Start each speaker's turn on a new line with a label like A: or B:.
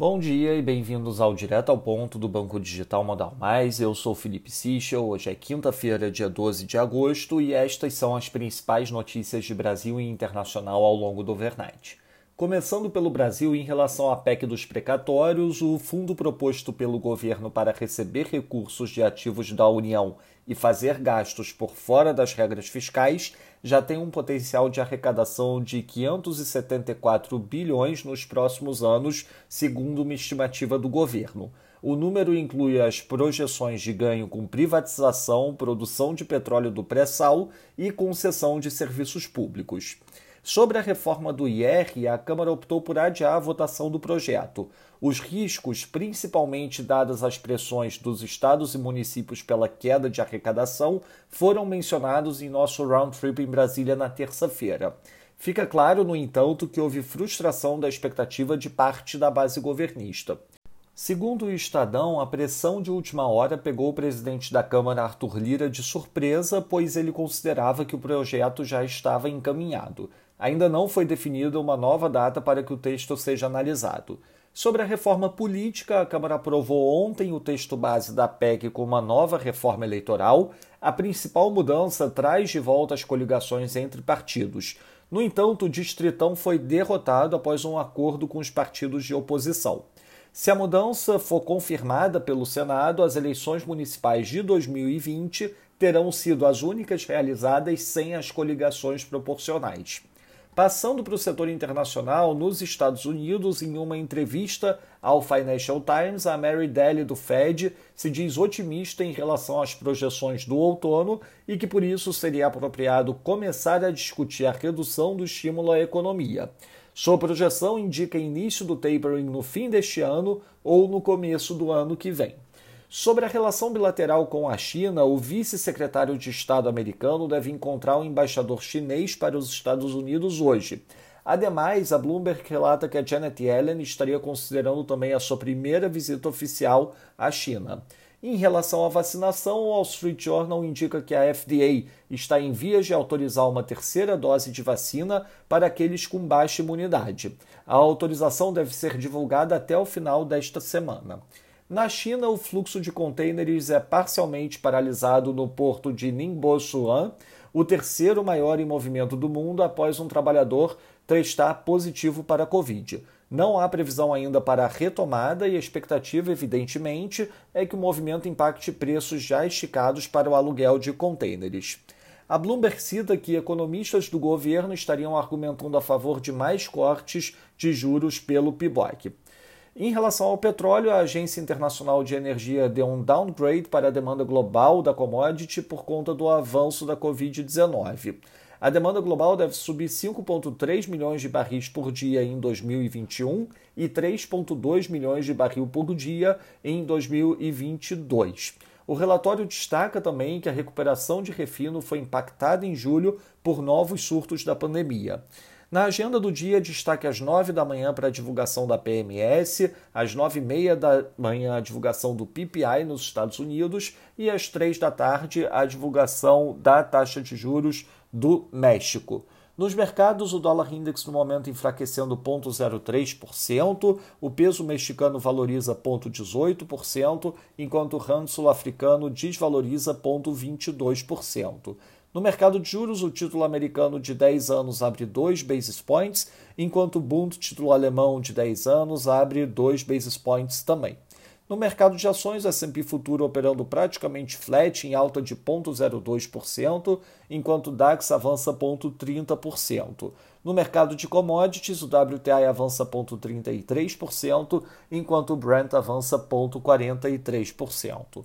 A: Bom dia e bem-vindos ao Direto ao Ponto do Banco Digital Modal Mais. Eu sou Felipe Sichel. Hoje é quinta-feira, dia 12 de agosto, e estas são as principais notícias de Brasil e internacional ao longo do overnight. Começando pelo Brasil, em relação à PEC dos precatórios, o fundo proposto pelo governo para receber recursos de ativos da União e fazer gastos por fora das regras fiscais já tem um potencial de arrecadação de 574 bilhões nos próximos anos, segundo uma estimativa do governo. O número inclui as projeções de ganho com privatização, produção de petróleo do pré-sal e concessão de serviços públicos. Sobre a reforma do IR, a Câmara optou por adiar a votação do projeto. Os riscos, principalmente dadas as pressões dos estados e municípios pela queda de arrecadação, foram mencionados em nosso round trip em Brasília na terça-feira. Fica claro, no entanto, que houve frustração da expectativa de parte da base governista. Segundo o Estadão, a pressão de última hora pegou o presidente da Câmara, Arthur Lira, de surpresa, pois ele considerava que o projeto já estava encaminhado ainda não foi definida uma nova data para que o texto seja analisado. Sobre a reforma política, a Câmara aprovou ontem o texto base da PEC com uma nova reforma eleitoral. A principal mudança traz de volta as coligações entre partidos. No entanto, o Distritão foi derrotado após um acordo com os partidos de oposição. Se a mudança for confirmada pelo Senado, as eleições municipais de 2020 terão sido as únicas realizadas sem as coligações proporcionais. Passando para o setor internacional, nos Estados Unidos, em uma entrevista ao Financial Times, a Mary Daly do Fed se diz otimista em relação às projeções do outono e que por isso seria apropriado começar a discutir a redução do estímulo à economia. Sua projeção indica início do tapering no fim deste ano ou no começo do ano que vem. Sobre a relação bilateral com a China, o vice-secretário de Estado americano deve encontrar o um embaixador chinês para os Estados Unidos hoje. Ademais, a Bloomberg relata que a Janet Yellen estaria considerando também a sua primeira visita oficial à China. Em relação à vacinação, o Wall Street Journal indica que a FDA está em vias de autorizar uma terceira dose de vacina para aqueles com baixa imunidade. A autorização deve ser divulgada até o final desta semana. Na China, o fluxo de contêineres é parcialmente paralisado no porto de Ningbo-Suan, o terceiro maior em movimento do mundo após um trabalhador testar positivo para a Covid. Não há previsão ainda para a retomada e a expectativa, evidentemente, é que o movimento impacte preços já esticados para o aluguel de contêineres. A Bloomberg cita que economistas do governo estariam argumentando a favor de mais cortes de juros pelo PIBOC. Em relação ao petróleo, a Agência Internacional de Energia deu um downgrade para a demanda global da commodity por conta do avanço da Covid-19. A demanda global deve subir 5,3 milhões de barris por dia em 2021 e 3,2 milhões de barril por dia em 2022. O relatório destaca também que a recuperação de refino foi impactada em julho por novos surtos da pandemia. Na agenda do dia, destaque às 9 da manhã para a divulgação da PMS, às 9 e meia da manhã a divulgação do PPI nos Estados Unidos e às 3 da tarde a divulgação da taxa de juros do México. Nos mercados, o dólar index no momento enfraquecendo 0,03%, o peso mexicano valoriza 0,18%, enquanto o rand sul-africano desvaloriza 0,22%. No mercado de juros, o título americano de 10 anos abre 2 basis points, enquanto o Bund, título alemão de 10 anos, abre 2 basis points também. No mercado de ações, o S&P Futuro operando praticamente flat em alta de 0,02%, enquanto o DAX avança 0,30%. No mercado de commodities, o WTI avança 0,33%, enquanto o Brent avança 0,43%.